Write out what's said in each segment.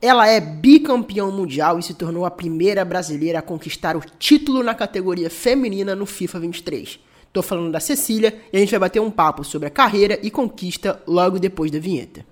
Ela é bicampeão mundial e se tornou a primeira brasileira a conquistar o título na categoria feminina no FIFA 23. Tô falando da Cecília e a gente vai bater um papo sobre a carreira e conquista logo depois da vinheta.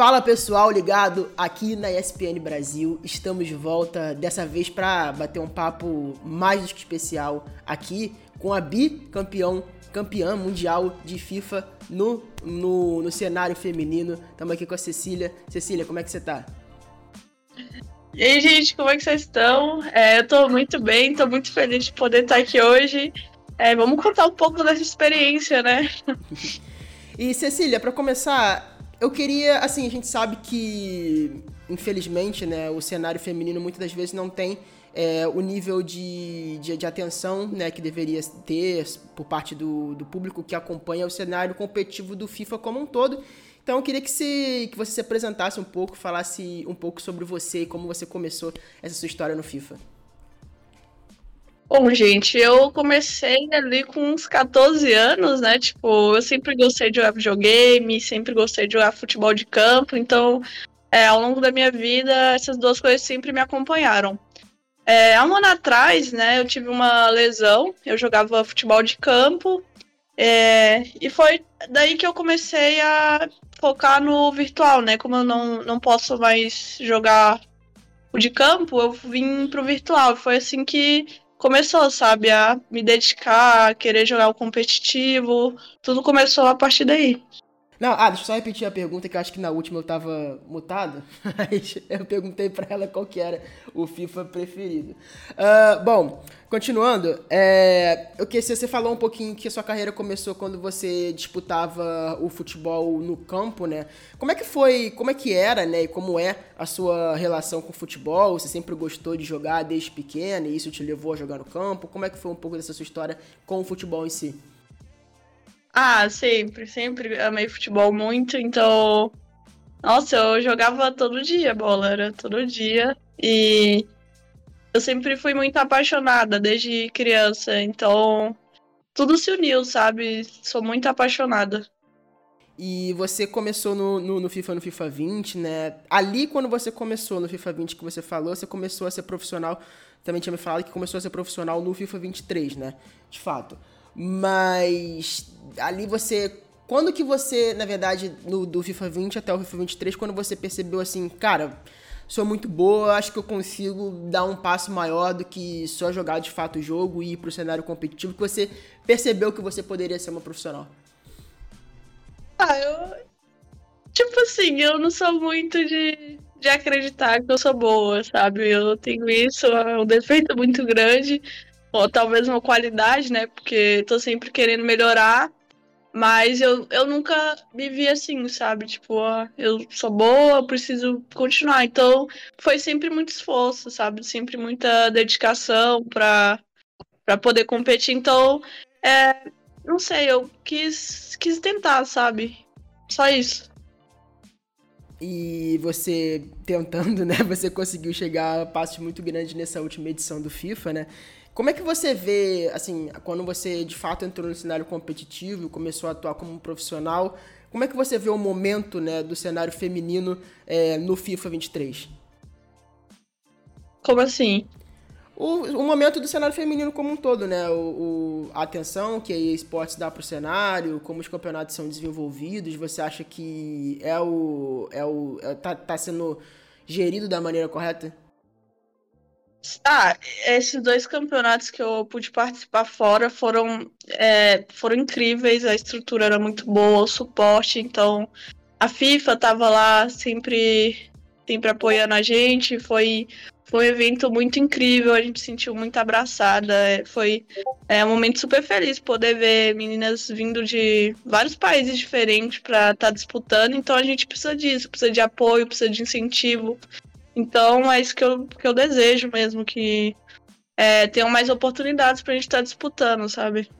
Fala pessoal, ligado aqui na ESPN Brasil. Estamos de volta dessa vez para bater um papo mais do que especial aqui com a bicampeão, campeã mundial de FIFA no, no, no cenário feminino. Estamos aqui com a Cecília. Cecília, como é que você tá? E aí, gente, como é que vocês estão? É, eu tô muito bem, tô muito feliz de poder estar aqui hoje. É, vamos contar um pouco dessa experiência, né? e Cecília, para começar, eu queria, assim, a gente sabe que, infelizmente, né, o cenário feminino muitas das vezes não tem é, o nível de, de, de, atenção né, que deveria ter por parte do, do público que acompanha o cenário competitivo do FIFA como um todo. Então eu queria que, se, que você se apresentasse um pouco, falasse um pouco sobre você e como você começou essa sua história no FIFA. Bom, gente, eu comecei ali com uns 14 anos, né? Tipo, eu sempre gostei de jogar videogame, sempre gostei de jogar futebol de campo, então é, ao longo da minha vida essas duas coisas sempre me acompanharam. É, há um ano atrás, né, eu tive uma lesão, eu jogava futebol de campo, é, e foi daí que eu comecei a focar no virtual, né? Como eu não, não posso mais jogar o de campo, eu vim pro virtual. Foi assim que começou, sabe, a me dedicar, a querer jogar o competitivo. Tudo começou a partir daí. Não, ah, deixa eu só repetir a pergunta, que eu acho que na última eu tava mutado. Mas eu perguntei para ela qual que era o FIFA preferido. Uh, bom, continuando, é, eu que você falou um pouquinho que a sua carreira começou quando você disputava o futebol no campo, né? Como é que foi, como é que era, né? E como é a sua relação com o futebol? Você sempre gostou de jogar desde pequena e isso te levou a jogar no campo? Como é que foi um pouco dessa sua história com o futebol em si? Ah, sempre, sempre amei futebol muito, então. Nossa, eu jogava todo dia bola, era todo dia. E eu sempre fui muito apaixonada desde criança, então tudo se uniu, sabe? Sou muito apaixonada. E você começou no, no, no, FIFA no FIFA 20, né? Ali, quando você começou no FIFA 20 que você falou, você começou a ser profissional. Também tinha me falado que começou a ser profissional no FIFA 23, né? De fato. Mas ali você. Quando que você, na verdade, no, do FIFA 20 até o FIFA 23, quando você percebeu assim, cara, sou muito boa, acho que eu consigo dar um passo maior do que só jogar de fato o jogo e ir pro cenário competitivo, que você percebeu que você poderia ser uma profissional? Ah, eu. Tipo assim, eu não sou muito de, de acreditar que eu sou boa, sabe? Eu tenho isso, é um defeito muito grande ou talvez uma qualidade, né? Porque tô sempre querendo melhorar. Mas eu, eu nunca me vi assim, sabe? Tipo, ó, eu sou boa, preciso continuar. Então, foi sempre muito esforço, sabe? Sempre muita dedicação pra, pra poder competir. Então, é, não sei, eu quis, quis tentar, sabe? Só isso. E você tentando, né? Você conseguiu chegar a passos muito grandes nessa última edição do FIFA, né? Como é que você vê, assim, quando você de fato entrou no cenário competitivo, começou a atuar como um profissional, como é que você vê o momento né, do cenário feminino é, no FIFA 23? Como assim? O, o, momento do cenário feminino como um todo, né? O, o a atenção que a esportes dá para o cenário, como os campeonatos são desenvolvidos, você acha que é o. É o é, tá, tá sendo gerido da maneira correta? Ah, esses dois campeonatos que eu pude participar fora foram, é, foram incríveis, a estrutura era muito boa, o suporte, então a FIFA tava lá sempre, sempre apoiando a gente, foi, foi um evento muito incrível, a gente se sentiu muito abraçada, é, foi é, um momento super feliz poder ver meninas vindo de vários países diferentes para estar tá disputando, então a gente precisa disso, precisa de apoio, precisa de incentivo, então é isso que eu, que eu desejo mesmo, que é, tenham mais oportunidades pra gente estar tá disputando, sabe?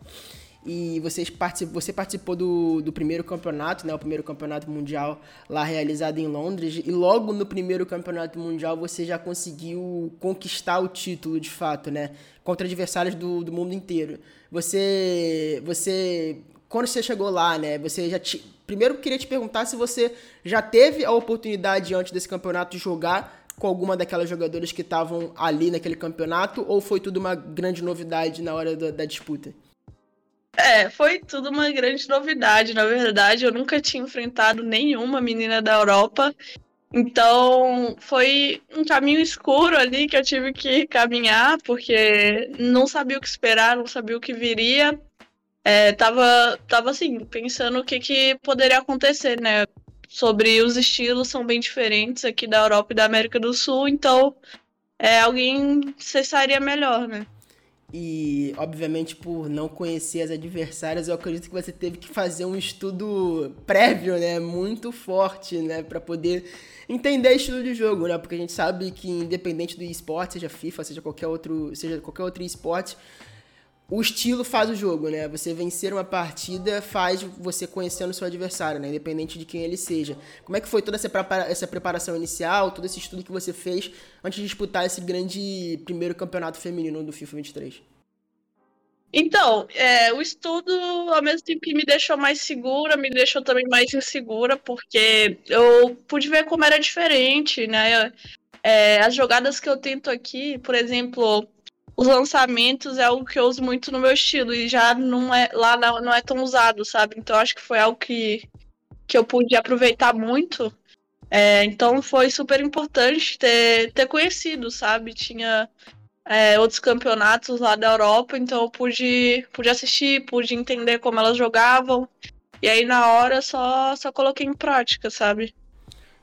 E vocês você participou do, do primeiro campeonato, né? O primeiro campeonato mundial lá realizado em Londres. E logo no primeiro campeonato mundial você já conseguiu conquistar o título de fato, né? Contra adversários do, do mundo inteiro. Você. Você. Quando você chegou lá, né? Você já. Te... Primeiro queria te perguntar se você já teve a oportunidade antes desse campeonato de jogar com alguma daquelas jogadoras que estavam ali naquele campeonato ou foi tudo uma grande novidade na hora da, da disputa? É, foi tudo uma grande novidade. Na verdade, eu nunca tinha enfrentado nenhuma menina da Europa. Então, foi um caminho escuro ali que eu tive que caminhar, porque não sabia o que esperar, não sabia o que viria. É, tava, tava assim, pensando o que, que poderia acontecer, né? sobre os estilos são bem diferentes aqui da Europa e da América do Sul, então é, alguém cessaria melhor, né? E, obviamente, por não conhecer as adversárias, eu acredito que você teve que fazer um estudo prévio, né? Muito forte, né? Para poder entender estilo de jogo, né? Porque a gente sabe que, independente do esporte, seja FIFA, seja qualquer outro, seja qualquer outro esporte, o estilo faz o jogo, né? Você vencer uma partida faz você conhecendo o seu adversário, né? Independente de quem ele seja. Como é que foi toda essa, essa preparação inicial, todo esse estudo que você fez antes de disputar esse grande primeiro campeonato feminino do FIFA 23? Então, é, o estudo, ao mesmo tempo que me deixou mais segura, me deixou também mais insegura, porque eu pude ver como era diferente, né? É, as jogadas que eu tento aqui, por exemplo, os lançamentos é algo que eu uso muito no meu estilo e já não é lá não é tão usado, sabe? Então acho que foi algo que, que eu pude aproveitar muito. É, então foi super importante ter, ter conhecido, sabe? Tinha é, outros campeonatos lá da Europa, então eu pude, pude assistir, pude entender como elas jogavam. E aí na hora só, só coloquei em prática, sabe?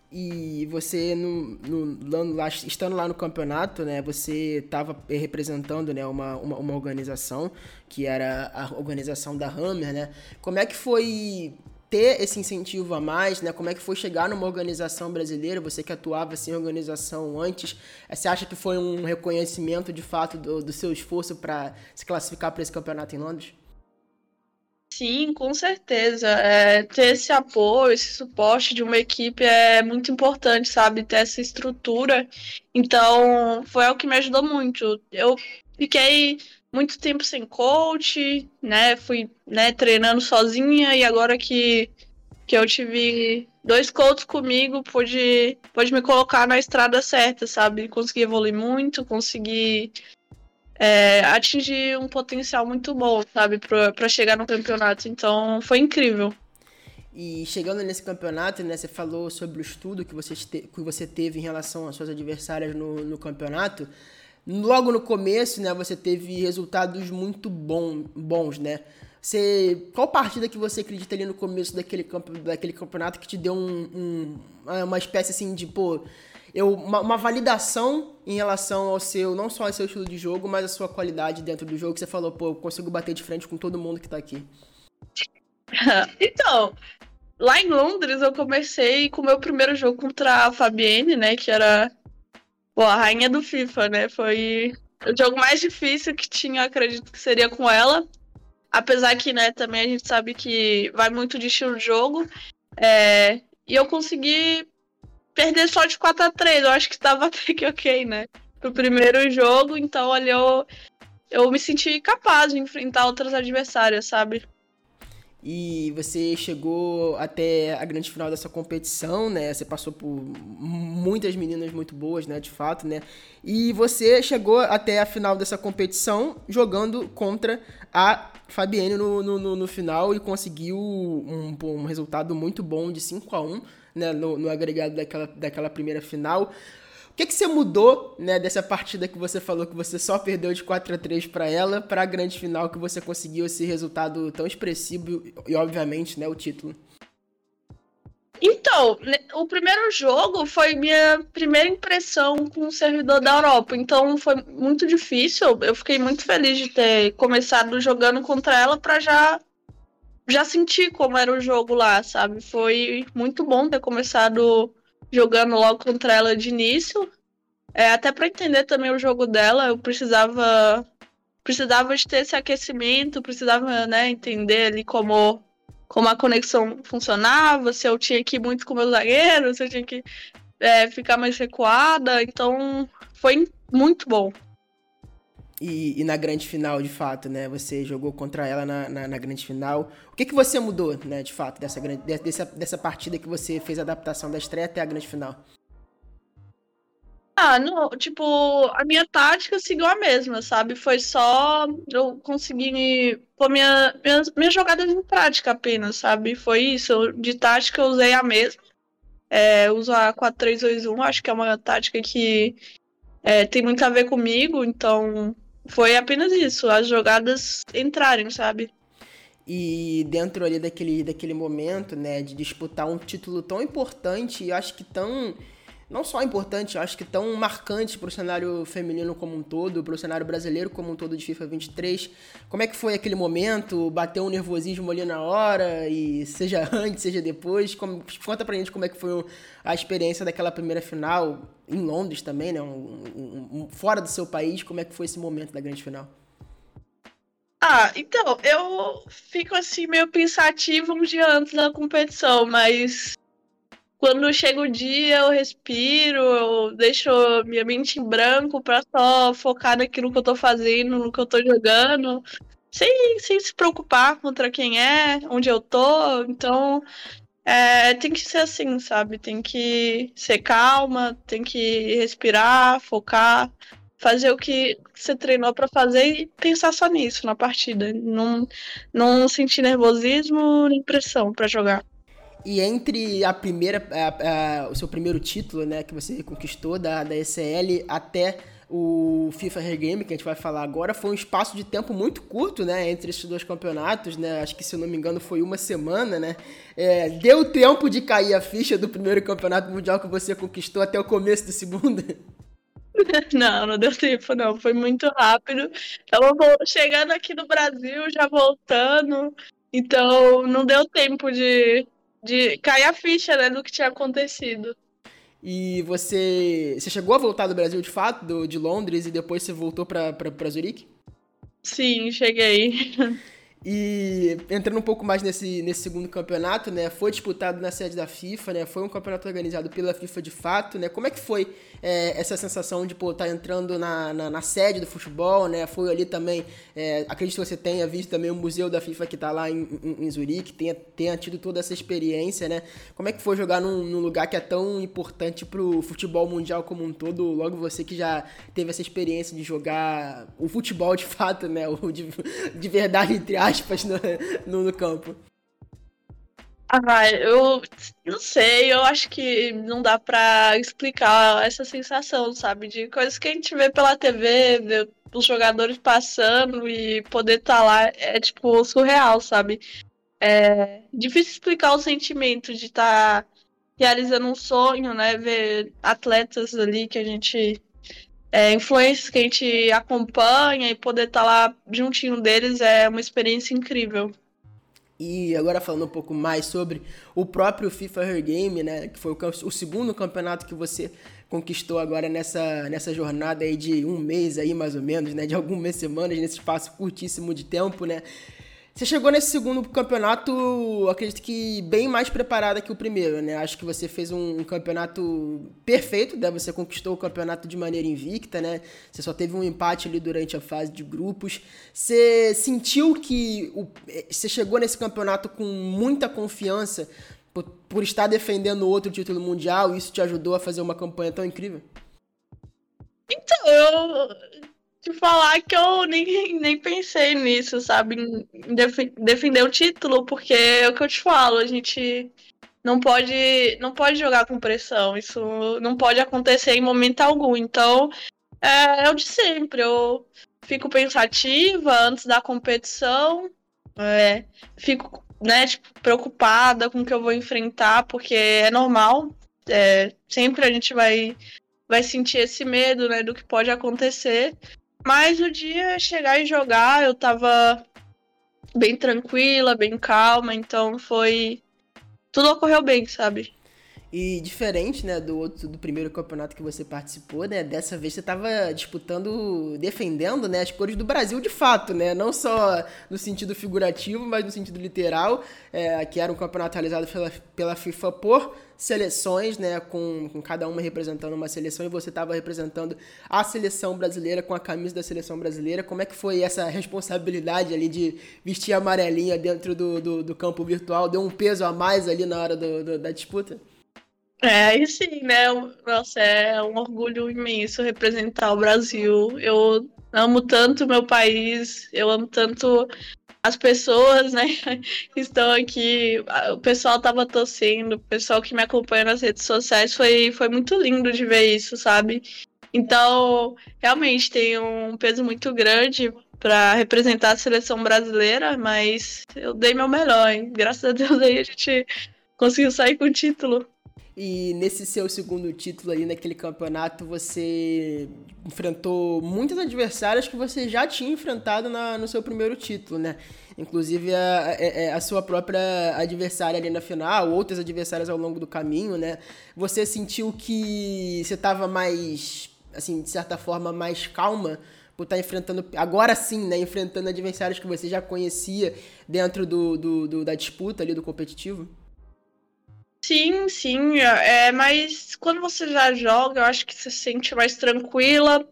E você, no, no, lá, estando lá no campeonato, né, você estava representando né, uma, uma, uma, organização, que era a organização da Hammer, né? Como é que foi ter esse incentivo a mais, né? Como é que foi chegar numa organização brasileira? Você que atuava assim, em organização antes, você acha que foi um reconhecimento de fato do, do seu esforço para se classificar para esse campeonato em Londres? Sim, com certeza. É, ter esse apoio, esse suporte de uma equipe é muito importante, sabe? Ter essa estrutura. Então, foi algo que me ajudou muito. Eu fiquei muito tempo sem coach, né? Fui né, treinando sozinha e agora que, que eu tive dois coaches comigo, pude, pude me colocar na estrada certa, sabe? Consegui evoluir muito, consegui é, atingir um potencial muito bom, sabe, para chegar no campeonato. Então foi incrível. E chegando nesse campeonato, né, você falou sobre o estudo que você, te, que você teve em relação às suas adversárias no, no campeonato. Logo no começo, né, você teve resultados muito bom, bons, né? Você, qual partida que você acredita ali no começo daquele, daquele campeonato que te deu um, um, uma espécie assim de, pô, eu, uma, uma, validação em relação ao seu, não só ao seu estilo de jogo, mas a sua qualidade dentro do jogo, que você falou, pô, eu consigo bater de frente com todo mundo que tá aqui. então, lá em Londres eu comecei com o meu primeiro jogo contra a Fabienne, né, que era pô, a rainha do FIFA, né, foi o jogo mais difícil que tinha, acredito que seria com ela. Apesar que, né, também a gente sabe que vai muito de estilo de jogo. É, e eu consegui perder só de 4 a 3 Eu acho que estava até que ok, né? Pro primeiro jogo, então ali eu, eu me senti capaz de enfrentar outras adversárias, sabe? E você chegou até a grande final dessa competição, né? Você passou por muitas meninas muito boas, né? De fato, né? E você chegou até a final dessa competição jogando contra a Fabienne no, no, no final e conseguiu um, um resultado muito bom de 5 a 1 né, no, no agregado daquela, daquela primeira final. O que, que você mudou né, dessa partida que você falou que você só perdeu de 4 a 3 para ela, para a grande final que você conseguiu esse resultado tão expressivo e, obviamente, né, o título? Então, o primeiro jogo foi minha primeira impressão com o servidor da Europa, então foi muito difícil. Eu fiquei muito feliz de ter começado jogando contra ela para já já senti como era o jogo lá, sabe? Foi muito bom ter começado jogando logo contra ela de início. É, até para entender também o jogo dela, eu precisava precisava de ter esse aquecimento, precisava, né, entender ali como como a conexão funcionava, se eu tinha que ir muito com o meu zagueiro, se eu tinha que é, ficar mais recuada. Então, foi muito bom. E, e, na grande final, de fato, né? Você jogou contra ela na, na, na, grande final. O que, que você mudou, né, de fato, dessa, dessa, dessa partida que você fez a adaptação da estreia até a grande final? Ah, não, tipo, a minha tática seguiu a mesma, sabe? Foi só eu conseguir pôr minha, minhas, minhas jogadas em prática apenas, sabe? Foi isso. De tática eu usei a mesma. É, uso a 4-3-2-1, acho que é uma tática que é, tem muito a ver comigo, então foi apenas isso, as jogadas entrarem, sabe? E dentro ali daquele, daquele momento, né, de disputar um título tão importante, e acho que tão não só importante, acho que tão marcante para o cenário feminino como um todo, para o cenário brasileiro como um todo de FIFA 23. Como é que foi aquele momento? Bateu um nervosismo ali na hora e seja antes, seja depois. Como, conta pra gente como é que foi a experiência daquela primeira final em Londres também, né? Um, um, um, fora do seu país, como é que foi esse momento da grande final? Ah, então, eu fico assim meio pensativo um dia antes da competição, mas quando chega o dia, eu respiro, eu deixo minha mente em branco pra só focar naquilo que eu tô fazendo, no que eu tô jogando, sem, sem se preocupar contra quem é, onde eu tô. Então, é, tem que ser assim, sabe? Tem que ser calma, tem que respirar, focar, fazer o que você treinou para fazer e pensar só nisso na partida. Não, não sentir nervosismo nem pressão para jogar. E entre a primeira, a, a, o seu primeiro título, né, que você conquistou da, da ECL até o FIFA Regame, que a gente vai falar agora, foi um espaço de tempo muito curto, né, entre esses dois campeonatos, né, acho que se eu não me engano foi uma semana, né, é, deu tempo de cair a ficha do primeiro campeonato mundial que você conquistou até o começo do segundo? Não, não deu tempo, não, foi muito rápido, tava chegando aqui no Brasil, já voltando, então não deu tempo de de cair a ficha, né, do que tinha acontecido. E você, você chegou a voltar do Brasil de fato, do, de Londres, e depois você voltou para Zurique? Sim, cheguei. E entrando um pouco mais nesse, nesse segundo campeonato, né? Foi disputado na sede da FIFA, né? Foi um campeonato organizado pela FIFA de fato, né? Como é que foi é, essa sensação de estar tá entrando na, na, na, sede do futebol, né? Foi ali também, é, acredito que você tenha visto também o museu da FIFA que está lá em, em, em, Zurique, tenha, tenha tido toda essa experiência, né? Como é que foi jogar num, num lugar que é tão importante para o futebol mundial como um todo? Logo você que já teve essa experiência de jogar o futebol de fato, né? O de, de verdade, entre aspas aspas no, no, no campo? Ah, eu não sei, eu acho que não dá pra explicar essa sensação, sabe? De coisas que a gente vê pela TV, ver os jogadores passando e poder estar tá lá é tipo surreal, sabe? É difícil explicar o sentimento de estar tá realizando um sonho, né? Ver atletas ali que a gente é, influências que a gente acompanha e poder estar tá lá juntinho deles é uma experiência incrível. E agora falando um pouco mais sobre o próprio FIFA Her Game, né, que foi o, o, segundo campeonato que você conquistou agora nessa, nessa jornada aí de um mês aí mais ou menos, né, de algumas semanas nesse espaço curtíssimo de tempo, né? Você chegou nesse segundo campeonato, acredito que bem mais preparada que o primeiro, né? Acho que você fez um, campeonato perfeito, né? Você conquistou o campeonato de maneira invicta, né? Você só teve um empate ali durante a fase de grupos. Você sentiu que o, eh, você chegou nesse campeonato com muita confiança por, por estar defendendo outro título mundial isso te ajudou a fazer uma campanha tão incrível? Então, eu te falar que eu nem, nem pensei nisso, sabe? Em def defender o título, porque é o que eu te falo, a gente não pode, não pode jogar com pressão. Isso não pode acontecer em momento algum. Então, é, é o de sempre. Eu fico pensativa antes da competição, é, fico né, tipo, preocupada com o que eu vou enfrentar, porque é normal. É, sempre a gente vai, vai sentir esse medo né, do que pode acontecer. Mas o dia chegar e jogar, eu tava bem tranquila, bem calma, então foi. Tudo ocorreu bem, sabe? E diferente, né, do outro do primeiro campeonato que você participou, né? Dessa vez você estava disputando, defendendo, né, as cores do Brasil de fato, né? Não só no sentido figurativo, mas no sentido literal, é, que era um campeonato realizado pela, pela FIFA por seleções, né, com, com cada uma representando uma seleção e você estava representando a seleção brasileira com a camisa da seleção brasileira. Como é que foi essa responsabilidade ali de vestir amarelinha dentro do, do, do campo virtual? Deu um peso a mais ali na hora do, do, da disputa? É, aí sim, né? Nossa, é um orgulho imenso representar o Brasil. Eu amo tanto meu país, eu amo tanto as pessoas, né, que estão aqui, o pessoal tava torcendo, o pessoal que me acompanha nas redes sociais, foi, foi muito lindo de ver isso, sabe? Então, realmente tem um peso muito grande para representar a seleção brasileira, mas eu dei meu melhor, hein? Graças a Deus aí a gente conseguiu sair com o título. E nesse seu segundo título aí naquele campeonato, você enfrentou muitas adversárias que você já tinha enfrentado na, no seu primeiro título, né? Inclusive a, a, é, é, a, sua própria adversária ali na final, outras adversárias ao longo do caminho, né? Você sentiu que você estava mais, assim, de certa forma, mais calma por estar tá enfrentando, agora sim, né? Enfrentando adversários que você já conhecia dentro do, do, do da disputa ali, do competitivo? Sim, sim. É, mas quando você já joga, eu acho que você se sente mais tranquila.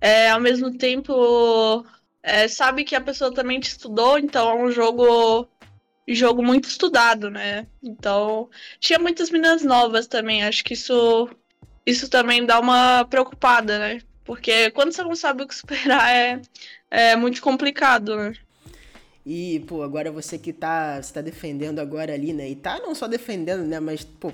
É, ao mesmo tempo, é, sabe que a pessoa também te estudou, então é um jogo jogo muito estudado, né? Então, tinha muitas meninas novas também. Acho que isso isso também dá uma preocupada, né? Porque quando você não sabe o que esperar é, é muito complicado, né? E, pô, agora você que tá, está defendendo agora ali, né? E tá não só defendendo, né? Mas, pô,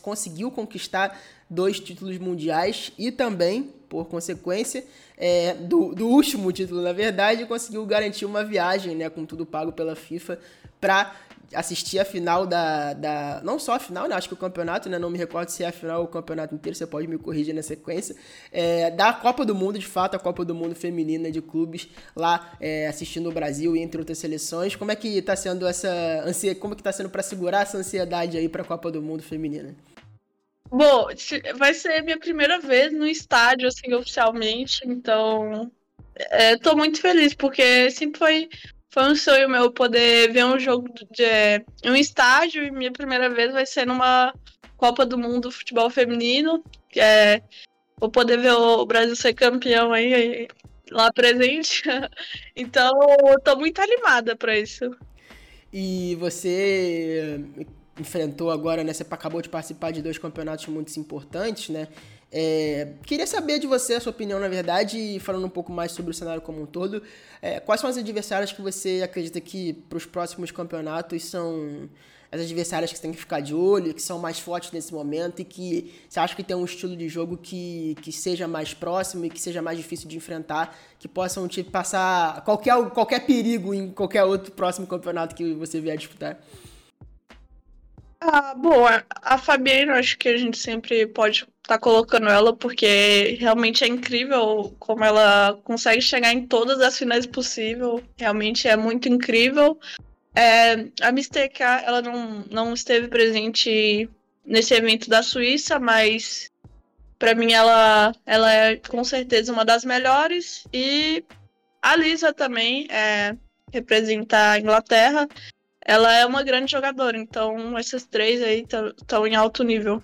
conseguiu conquistar dois títulos mundiais e também, por consequência, é, do, do último título, na verdade, conseguiu garantir uma viagem, né? Com tudo pago pela FIFA para assistir a final da, da. Não só a final, né? Acho que o campeonato, né? Não me recordo se é a final ou o campeonato inteiro, você pode me corrigir na sequência. É, da Copa do Mundo, de fato, a Copa do Mundo feminina de clubes, lá é, assistindo o Brasil e entre outras seleções. Como é que tá sendo essa ansiedade? Como é que tá sendo para segurar essa ansiedade aí para a Copa do Mundo feminina? Bom, vai ser minha primeira vez no estádio, assim, oficialmente, então. É, tô muito feliz, porque sempre foi foi um sonho meu poder ver um jogo de um estágio e minha primeira vez vai ser numa Copa do Mundo Futebol Feminino, que é vou poder ver o Brasil ser campeão aí, lá presente. Então, eu tô muito animada para isso. E você enfrentou agora, né? Você acabou de participar de dois campeonatos muito importantes, né? É, queria saber de você a sua opinião, na verdade, falando um pouco mais sobre o cenário como um todo. É, quais são as adversárias que você acredita que para os próximos campeonatos são as adversárias que você tem que ficar de olho, que são mais fortes nesse momento e que você acha que tem um estilo de jogo que, que seja mais próximo e que seja mais difícil de enfrentar, que possam te passar qualquer, qualquer perigo em qualquer outro próximo campeonato que você vier disputar? Ah, boa. A Fabiana, acho que a gente sempre pode estar tá colocando ela, porque realmente é incrível como ela consegue chegar em todas as finais possíveis. Realmente é muito incrível. É, a MSTK, ela não, não esteve presente nesse evento da Suíça, mas para mim ela, ela é com certeza uma das melhores. E a Lisa também é, representa a Inglaterra ela é uma grande jogadora, então essas três aí estão em alto nível.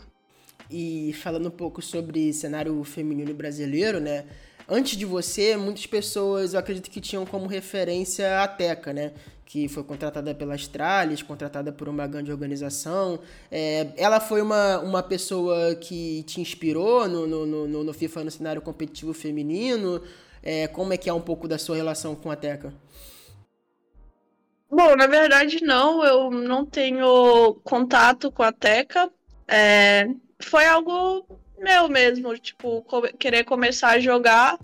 E falando um pouco sobre cenário feminino brasileiro, né? Antes de você, muitas pessoas, eu acredito que tinham como referência a Teca, né? Que foi contratada pela Astralis, contratada por uma grande organização. É, ela foi uma, uma pessoa que te inspirou no, no, no, no FIFA no cenário competitivo feminino. É, como é que é um pouco da sua relação com a Teca? Bom, na verdade não, eu não tenho contato com a Teca. É, foi algo meu mesmo, tipo, querer começar a jogar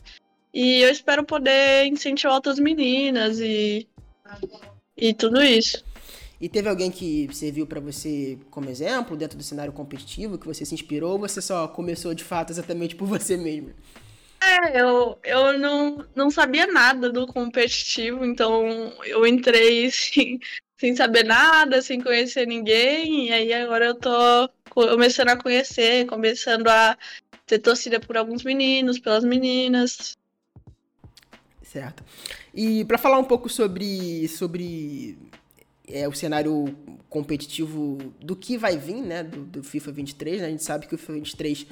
e eu espero poder incentivar outras meninas e, e tudo isso. E teve alguém que serviu para você como exemplo dentro do cenário competitivo, que você se inspirou, ou você só começou de fato exatamente por você mesmo? É, eu, eu não, não sabia nada do competitivo, então eu entrei assim, sem saber nada, sem conhecer ninguém. E aí agora eu tô começando a conhecer, começando a ter torcida por alguns meninos, pelas meninas. Certo. E para falar um pouco sobre, sobre é, o cenário competitivo do que vai vir, né, do, do FIFA 23, né? a gente sabe que o FIFA 23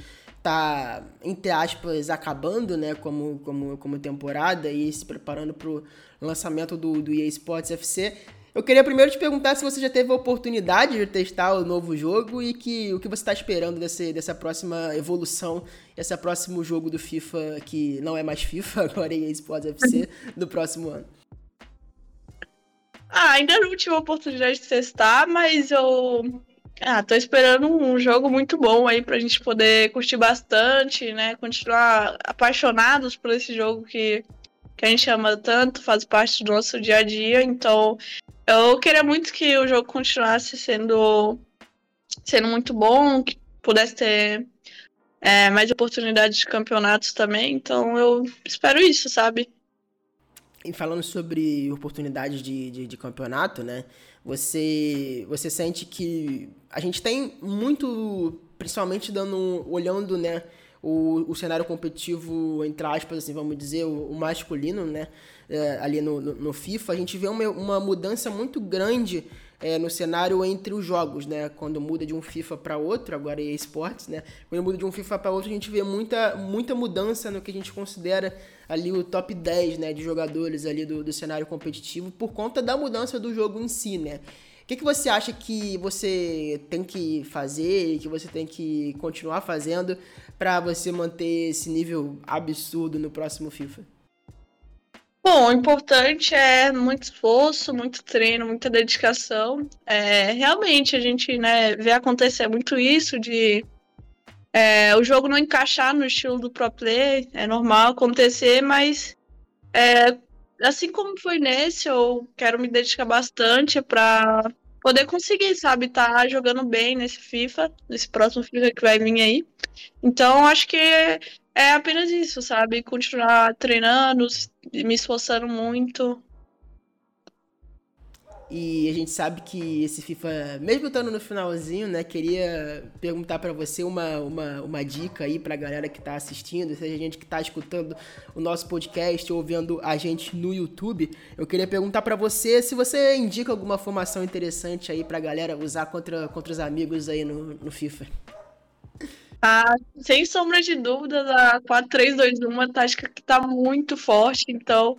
tá, entre aspas, acabando, né, como, como, como temporada e se preparando para o lançamento do, do EA Sports FC. Eu queria primeiro te perguntar se você já teve a oportunidade de testar o novo jogo e que, o que você está esperando desse, dessa próxima evolução, esse próximo jogo do FIFA, que não é mais FIFA, agora é EA Sports FC, do próximo ano. Ah, ainda não tive a oportunidade de testar, mas eu ah, tô esperando um jogo muito bom aí pra gente poder curtir bastante, né? Continuar apaixonados por esse jogo que, que a gente ama tanto, faz parte do nosso dia a dia. Então, eu queria muito que o jogo continuasse sendo, sendo muito bom, que pudesse ter é, mais oportunidades de campeonatos também. Então, eu espero isso, sabe? E falando sobre oportunidades de, de, de, campeonato, né? Você, você sente que a gente tem muito, principalmente dando, olhando, né? O, o cenário competitivo, entre aspas, assim, vamos dizer, o, o masculino, né? É, ali no, no, no, FIFA, a gente vê uma, uma mudança muito grande é, no cenário entre os jogos, né? Quando muda de um FIFA para outro, agora é esportes, né? Quando muda de um FIFA para outro, a gente vê muita, muita mudança no que a gente considera ali o top 10 né, de jogadores ali do, do cenário competitivo por conta da mudança do jogo em si, né? O que, que você acha que você tem que fazer e que você tem que continuar fazendo para você manter esse nível absurdo no próximo FIFA? Bom, o importante é muito esforço, muito treino, muita dedicação. É, realmente a gente né, vê acontecer muito isso de é, o jogo não encaixar no estilo do pro play, é normal acontecer, mas é, assim como foi nesse, eu quero me dedicar bastante para poder conseguir, sabe, tá jogando bem nesse FIFA, nesse próximo FIFA que vai vir aí. Então, acho que é apenas isso, sabe? Continuar treinando, me esforçando muito. E a gente sabe que esse FIFA, mesmo estando no finalzinho, né, queria perguntar para você uma, uma, uma dica aí pra galera que tá assistindo, seja a gente que tá escutando o nosso podcast ou vendo a gente no YouTube. Eu queria perguntar para você se você indica alguma formação interessante aí pra galera usar contra, contra os amigos aí no, no FIFA. Ah, sem sombra de dúvidas, a 4-3-2-1 uma tática que tá muito forte, então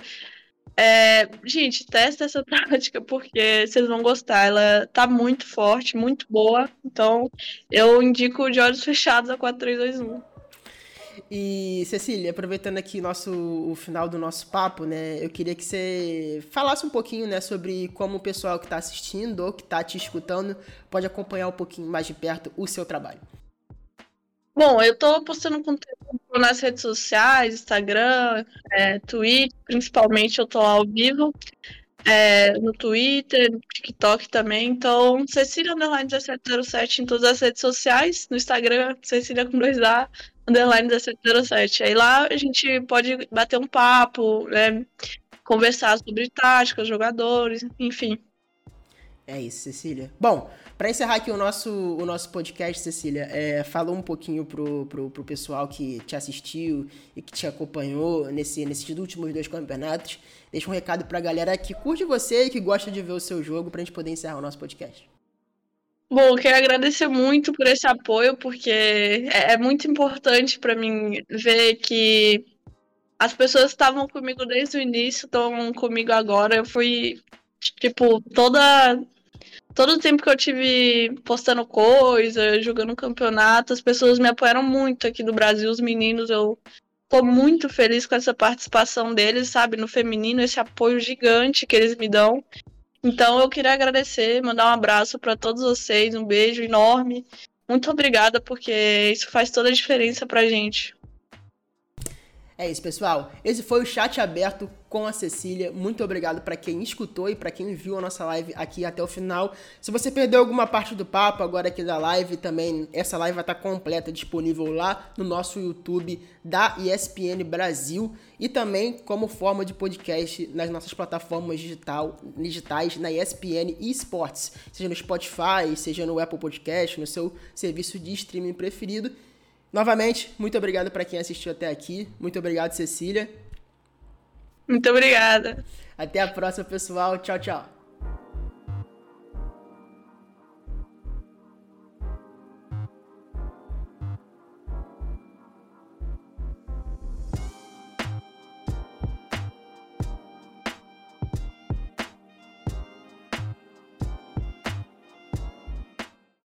é, gente, testa essa tática porque vocês vão gostar. Ela tá muito forte, muito boa. Então, eu indico de olhos fechados a 4321. E Cecília, aproveitando aqui nosso, o final do nosso papo, né, eu queria que você falasse um pouquinho, né, sobre como o pessoal que está assistindo ou que está te escutando pode acompanhar um pouquinho mais de perto o seu trabalho. Bom, eu tô postando conteúdo nas redes sociais, Instagram, é, Twitter, principalmente eu tô ao vivo. É, no Twitter, no TikTok também. Então, Cecília Underline 1707 em todas as redes sociais. No Instagram, Cecília com 2A, Underline 1707. Aí lá a gente pode bater um papo, né? Conversar sobre táticas, jogadores, enfim. É isso, Cecília. Bom, para encerrar aqui o nosso, o nosso podcast, Cecília, é, um pouquinho pro, pro, pro pessoal que te assistiu e que te acompanhou nesse, nesses últimos dois campeonatos. Deixa um recado pra galera que curte você e que gosta de ver o seu jogo pra gente poder encerrar o nosso podcast. Bom, quero agradecer muito por esse apoio, porque é, é muito importante para mim ver que as pessoas estavam comigo desde o início estão comigo agora. Eu fui, tipo, toda todo o tempo que eu tive postando coisa, jogando campeonato, as pessoas me apoiaram muito aqui do Brasil, os meninos, eu tô muito feliz com essa participação deles, sabe, no feminino, esse apoio gigante que eles me dão. Então eu queria agradecer, mandar um abraço para todos vocês, um beijo enorme. Muito obrigada porque isso faz toda a diferença pra gente. É isso, pessoal. Esse foi o chat aberto com a Cecília. Muito obrigado para quem escutou e para quem viu a nossa live aqui até o final. Se você perdeu alguma parte do papo agora aqui da live, também essa live vai estar completa disponível lá no nosso YouTube da ESPN Brasil e também como forma de podcast nas nossas plataformas digital, digitais na ESPN Esports, seja no Spotify, seja no Apple Podcast, no seu serviço de streaming preferido. Novamente, muito obrigado para quem assistiu até aqui. Muito obrigado, Cecília. Muito obrigada. Até a próxima, pessoal. Tchau, tchau.